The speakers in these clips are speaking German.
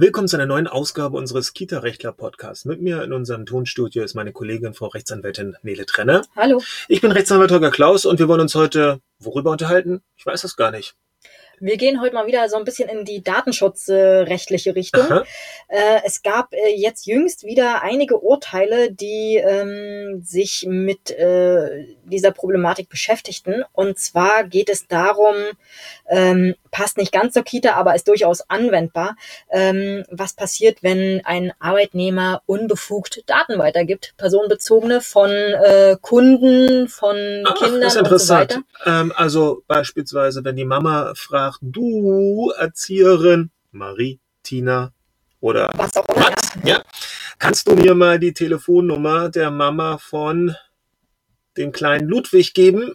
Willkommen zu einer neuen Ausgabe unseres Kita-Rechtler-Podcasts. Mit mir in unserem Tonstudio ist meine Kollegin, Frau Rechtsanwältin Nele Trenner. Hallo. Ich bin Rechtsanwalt Holger Klaus und wir wollen uns heute worüber unterhalten? Ich weiß es gar nicht. Wir gehen heute mal wieder so ein bisschen in die datenschutzrechtliche Richtung. Äh, es gab äh, jetzt jüngst wieder einige Urteile, die ähm, sich mit äh, dieser Problematik beschäftigten. Und zwar geht es darum, ähm, passt nicht ganz zur Kita, aber ist durchaus anwendbar, ähm, was passiert, wenn ein Arbeitnehmer unbefugt Daten weitergibt, personenbezogene von äh, Kunden, von Ach, Kindern das ist interessant. und so weiter. Ähm, also beispielsweise, wenn die Mama fragt, du Erzieherin, Marie, Tina oder was auch immer. Was? Ja. Kannst du mir mal die Telefonnummer der Mama von den kleinen Ludwig geben?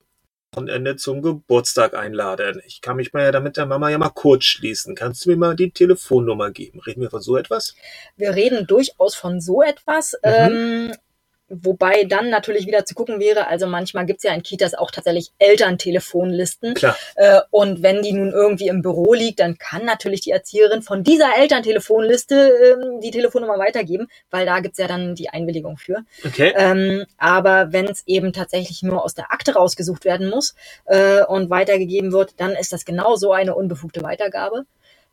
Wochenende zum Geburtstag einladen. Ich kann mich mal ja damit der Mama ja mal kurz schließen. Kannst du mir mal die Telefonnummer geben? Reden wir von so etwas? Wir reden durchaus von so etwas. Mhm. Ähm, Wobei dann natürlich wieder zu gucken wäre, also manchmal gibt's ja in Kitas auch tatsächlich Elterntelefonlisten. Klar. Äh, und wenn die nun irgendwie im Büro liegt, dann kann natürlich die Erzieherin von dieser Elterntelefonliste ähm, die Telefonnummer weitergeben, weil da gibt's ja dann die Einwilligung für. Okay. Ähm, aber wenn es eben tatsächlich nur aus der Akte rausgesucht werden muss äh, und weitergegeben wird, dann ist das genau so eine unbefugte Weitergabe,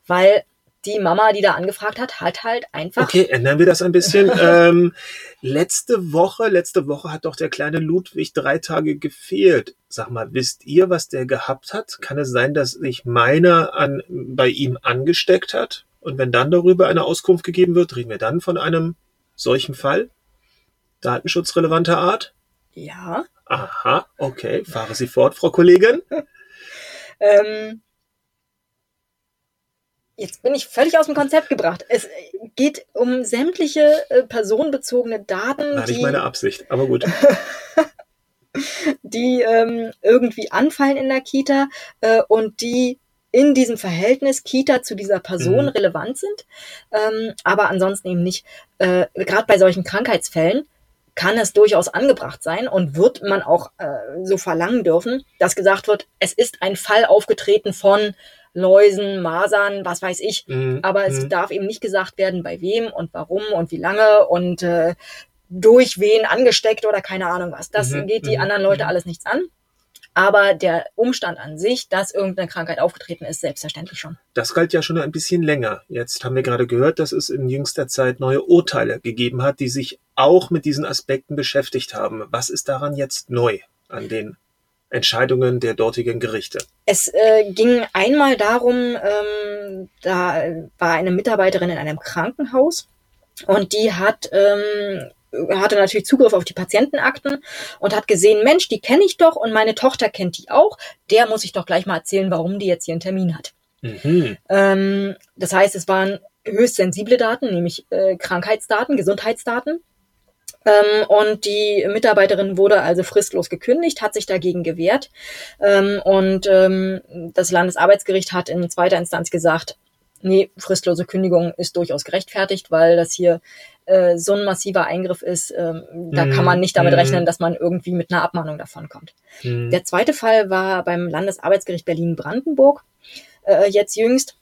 weil die Mama, die da angefragt hat, hat halt einfach. Okay, ändern wir das ein bisschen. ähm, letzte Woche, letzte Woche hat doch der kleine Ludwig drei Tage gefehlt. Sag mal, wisst ihr, was der gehabt hat? Kann es sein, dass sich meiner an, bei ihm angesteckt hat? Und wenn dann darüber eine Auskunft gegeben wird, reden wir dann von einem solchen Fall? Datenschutzrelevanter Art? Ja. Aha, okay. Fahre Sie fort, Frau Kollegin. ähm, Jetzt bin ich völlig aus dem Konzept gebracht. Es geht um sämtliche äh, personenbezogene Daten. War nicht meine Absicht, aber gut. die ähm, irgendwie anfallen in der Kita äh, und die in diesem Verhältnis Kita zu dieser Person mhm. relevant sind, ähm, aber ansonsten eben nicht. Äh, Gerade bei solchen Krankheitsfällen kann es durchaus angebracht sein und wird man auch äh, so verlangen dürfen, dass gesagt wird, es ist ein Fall aufgetreten von Läusen, Masern, was weiß ich. Mhm. Aber es mhm. darf eben nicht gesagt werden, bei wem und warum und wie lange und äh, durch wen angesteckt oder keine Ahnung was. Das mhm. geht die mhm. anderen Leute mhm. alles nichts an. Aber der Umstand an sich, dass irgendeine Krankheit aufgetreten ist, selbstverständlich schon. Das galt ja schon ein bisschen länger. Jetzt haben wir gerade gehört, dass es in jüngster Zeit neue Urteile gegeben hat, die sich auch mit diesen Aspekten beschäftigt haben. Was ist daran jetzt neu an den Entscheidungen der dortigen Gerichte? Es äh, ging einmal darum, ähm, da war eine Mitarbeiterin in einem Krankenhaus und die hat ähm, hatte natürlich Zugriff auf die Patientenakten und hat gesehen, Mensch, die kenne ich doch und meine Tochter kennt die auch. Der muss ich doch gleich mal erzählen, warum die jetzt hier einen Termin hat. Mhm. Ähm, das heißt, es waren höchst sensible Daten, nämlich äh, Krankheitsdaten, Gesundheitsdaten. Ähm, und die Mitarbeiterin wurde also fristlos gekündigt, hat sich dagegen gewehrt. Ähm, und ähm, das Landesarbeitsgericht hat in zweiter Instanz gesagt, nee, fristlose Kündigung ist durchaus gerechtfertigt, weil das hier äh, so ein massiver Eingriff ist, ähm, da kann man nicht damit mhm. rechnen, dass man irgendwie mit einer Abmahnung davon kommt. Mhm. Der zweite Fall war beim Landesarbeitsgericht Berlin-Brandenburg äh, jetzt jüngst.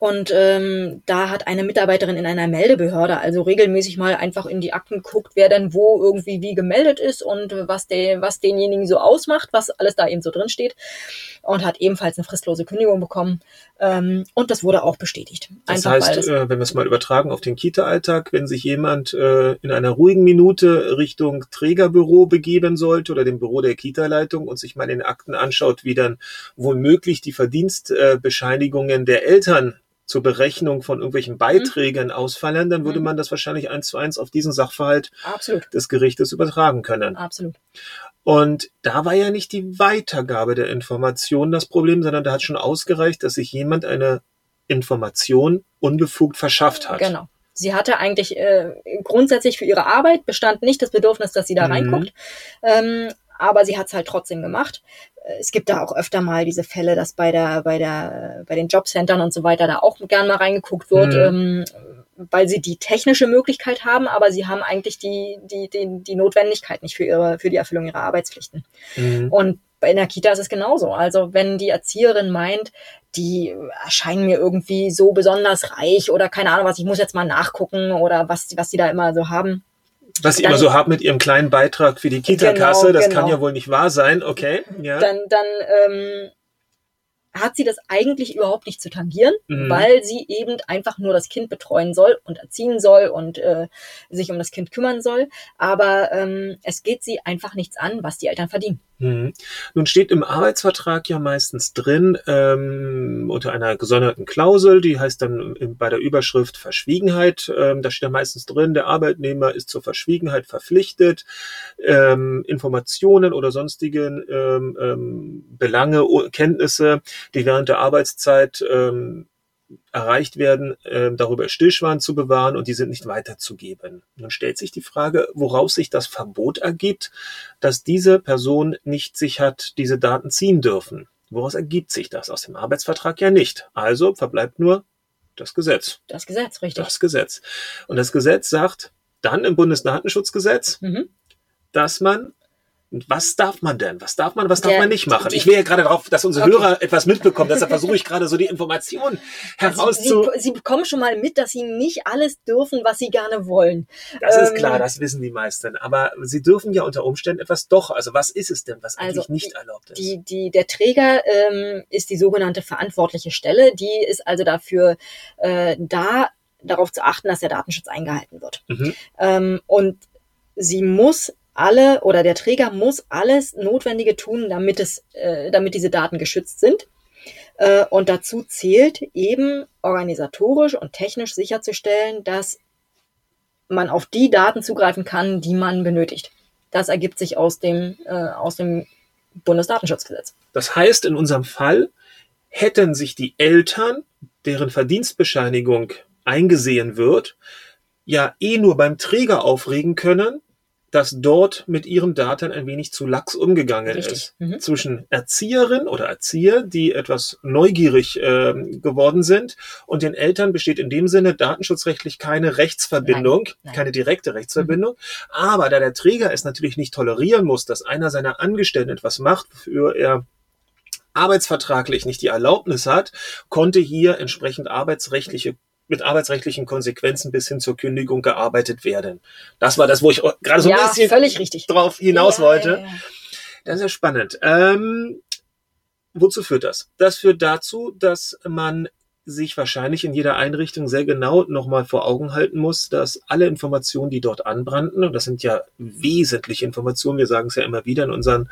Und ähm, da hat eine Mitarbeiterin in einer Meldebehörde also regelmäßig mal einfach in die Akten geguckt, wer denn wo irgendwie wie gemeldet ist und was, de, was denjenigen so ausmacht, was alles da eben so drin steht. Und hat ebenfalls eine fristlose Kündigung bekommen. Ähm, und das wurde auch bestätigt. Das einfach, heißt, äh, wenn wir es mal übertragen auf den Kita-Alltag, wenn sich jemand äh, in einer ruhigen Minute Richtung Trägerbüro begeben sollte oder dem Büro der Kita-Leitung und sich mal in den Akten anschaut, wie dann womöglich die Verdienstbescheinigungen der Eltern zur Berechnung von irgendwelchen. Beiträgen mhm. ausfallen, dann würde mhm. man das wahrscheinlich eins zu eins auf diesen Sachverhalt Absolut. des Gerichtes übertragen können. Absolut. Und da war ja nicht die Weitergabe der Information das Problem, sondern da hat schon ausgereicht, dass sich jemand eine Information unbefugt verschafft hat. Genau. Sie hatte eigentlich äh, grundsätzlich für ihre Arbeit bestand nicht das Bedürfnis, dass sie da mhm. reinguckt. Ähm, aber sie hat es halt trotzdem gemacht. Äh, es gibt da auch öfter mal diese Fälle, dass bei der, bei der, bei den Jobcentern und so weiter da auch gern mal reingeguckt wird, mhm. ähm, weil sie die technische Möglichkeit haben, aber sie haben eigentlich die, die, die, die Notwendigkeit nicht für ihre, für die Erfüllung ihrer Arbeitspflichten. Mhm. Und in der Kita ist es genauso. Also wenn die Erzieherin meint, die erscheinen mir irgendwie so besonders reich oder keine Ahnung was, ich muss jetzt mal nachgucken oder was, was die da immer so haben. Was sie dann, immer so haben mit ihrem kleinen Beitrag für die Kita-Kasse, genau, das genau. kann ja wohl nicht wahr sein, okay. Ja. Dann, dann ähm, hat sie das eigentlich überhaupt nicht zu tangieren, mhm. weil sie eben einfach nur das Kind betreuen soll und erziehen soll und äh, sich um das Kind kümmern soll. Aber ähm, es geht sie einfach nichts an, was die Eltern verdienen. Mhm. Nun steht im Arbeitsvertrag ja meistens drin, ähm, unter einer gesonderten Klausel, die heißt dann bei der Überschrift Verschwiegenheit, ähm, da steht ja meistens drin, der Arbeitnehmer ist zur Verschwiegenheit verpflichtet, ähm, Informationen oder sonstigen ähm, ähm, Belange, Kenntnisse, die während der Arbeitszeit ähm, erreicht werden, äh, darüber Stillschwein zu bewahren und die sind nicht weiterzugeben. Nun stellt sich die Frage, woraus sich das Verbot ergibt, dass diese Person nicht sich hat diese Daten ziehen dürfen. Woraus ergibt sich das? Aus dem Arbeitsvertrag ja nicht. Also verbleibt nur das Gesetz. Das Gesetz, richtig. Das Gesetz. Und das Gesetz sagt dann im Bundesdatenschutzgesetz, mhm. dass man was darf man denn? Was darf man, was darf der, man nicht machen? Ich will ja gerade darauf, dass unsere okay. Hörer etwas mitbekommen. Deshalb versuche ich gerade so die Informationen herauszu... Sie, sie, bekommen schon mal mit, dass sie nicht alles dürfen, was sie gerne wollen. Das ähm, ist klar, das wissen die meisten. Aber sie dürfen ja unter Umständen etwas doch. Also was ist es denn, was eigentlich also nicht erlaubt ist? Die, die, der Träger ähm, ist die sogenannte verantwortliche Stelle. Die ist also dafür äh, da, darauf zu achten, dass der Datenschutz eingehalten wird. Mhm. Ähm, und sie muss alle oder der Träger muss alles Notwendige tun, damit es, äh, damit diese Daten geschützt sind. Äh, und dazu zählt eben organisatorisch und technisch sicherzustellen, dass man auf die Daten zugreifen kann, die man benötigt. Das ergibt sich aus dem, äh, aus dem Bundesdatenschutzgesetz. Das heißt, in unserem Fall hätten sich die Eltern, deren Verdienstbescheinigung eingesehen wird, ja eh nur beim Träger aufregen können, dass dort mit ihren Daten ein wenig zu lax umgegangen Richtig. ist. Mhm. Zwischen Erzieherin oder Erzieher, die etwas neugierig äh, geworden sind, und den Eltern besteht in dem Sinne datenschutzrechtlich keine Rechtsverbindung, nein, nein. keine direkte Rechtsverbindung. Mhm. Aber da der Träger es natürlich nicht tolerieren muss, dass einer seiner Angestellten etwas macht, wofür er arbeitsvertraglich nicht die Erlaubnis hat, konnte hier entsprechend arbeitsrechtliche mit arbeitsrechtlichen Konsequenzen bis hin zur Kündigung gearbeitet werden. Das war das, wo ich gerade so ja, ein bisschen völlig richtig. drauf hinaus ja, wollte. Ja, das ist ja spannend. Ähm, wozu führt das? Das führt dazu, dass man sich wahrscheinlich in jeder Einrichtung sehr genau nochmal vor Augen halten muss, dass alle Informationen, die dort anbrannten, und das sind ja wesentliche Informationen, wir sagen es ja immer wieder in unseren,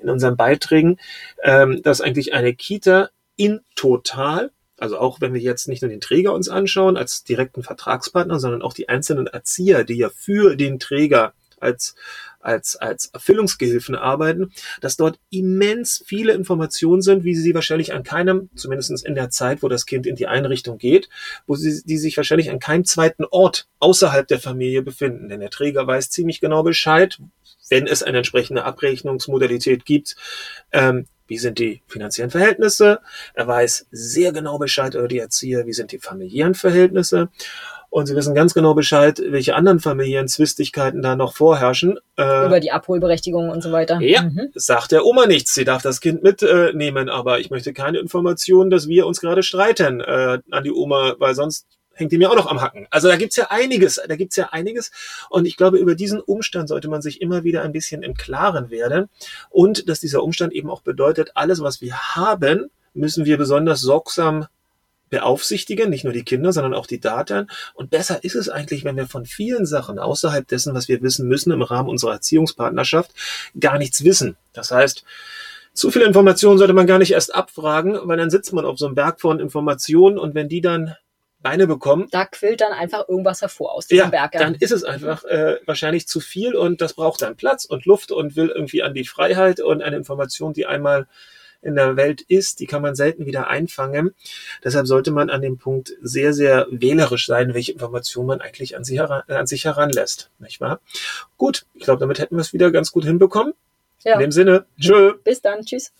in unseren Beiträgen, ähm, dass eigentlich eine Kita in total also auch wenn wir jetzt nicht nur den Träger uns anschauen als direkten Vertragspartner, sondern auch die einzelnen Erzieher, die ja für den Träger als als, als Erfüllungsgehilfen arbeiten, dass dort immens viele Informationen sind, wie sie wahrscheinlich an keinem, zumindest in der Zeit, wo das Kind in die Einrichtung geht, wo sie die sich wahrscheinlich an keinem zweiten Ort außerhalb der Familie befinden. Denn der Träger weiß ziemlich genau Bescheid, wenn es eine entsprechende Abrechnungsmodalität gibt, ähm, wie sind die finanziellen Verhältnisse. Er weiß sehr genau Bescheid über die Erzieher, wie sind die familiären Verhältnisse. Und sie wissen ganz genau Bescheid, welche anderen familiären Zwistigkeiten da noch vorherrschen. Äh, über die Abholberechtigung und so weiter. Ja, mhm. sagt der Oma nichts. Sie darf das Kind mitnehmen, aber ich möchte keine Informationen, dass wir uns gerade streiten äh, an die Oma, weil sonst hängt die mir auch noch am Hacken. Also da gibt's ja einiges, da gibt's ja einiges. Und ich glaube, über diesen Umstand sollte man sich immer wieder ein bisschen im Klaren werden. Und dass dieser Umstand eben auch bedeutet, alles, was wir haben, müssen wir besonders sorgsam beaufsichtigen, nicht nur die Kinder, sondern auch die Daten. Und besser ist es eigentlich, wenn wir von vielen Sachen außerhalb dessen, was wir wissen müssen im Rahmen unserer Erziehungspartnerschaft, gar nichts wissen. Das heißt, zu viele Informationen sollte man gar nicht erst abfragen, weil dann sitzt man auf so einem Berg von Informationen und wenn die dann Beine bekommen. Da quillt dann einfach irgendwas hervor aus diesem ja, Berg. Dann ist es einfach äh, wahrscheinlich zu viel und das braucht dann Platz und Luft und will irgendwie an die Freiheit und eine Information, die einmal in der Welt ist, die kann man selten wieder einfangen. Deshalb sollte man an dem Punkt sehr, sehr wählerisch sein, welche Informationen man eigentlich an, sie heran, an sich heranlässt. Nicht wahr? Gut, ich glaube, damit hätten wir es wieder ganz gut hinbekommen. Ja. In dem Sinne, tschö. Bis dann, tschüss.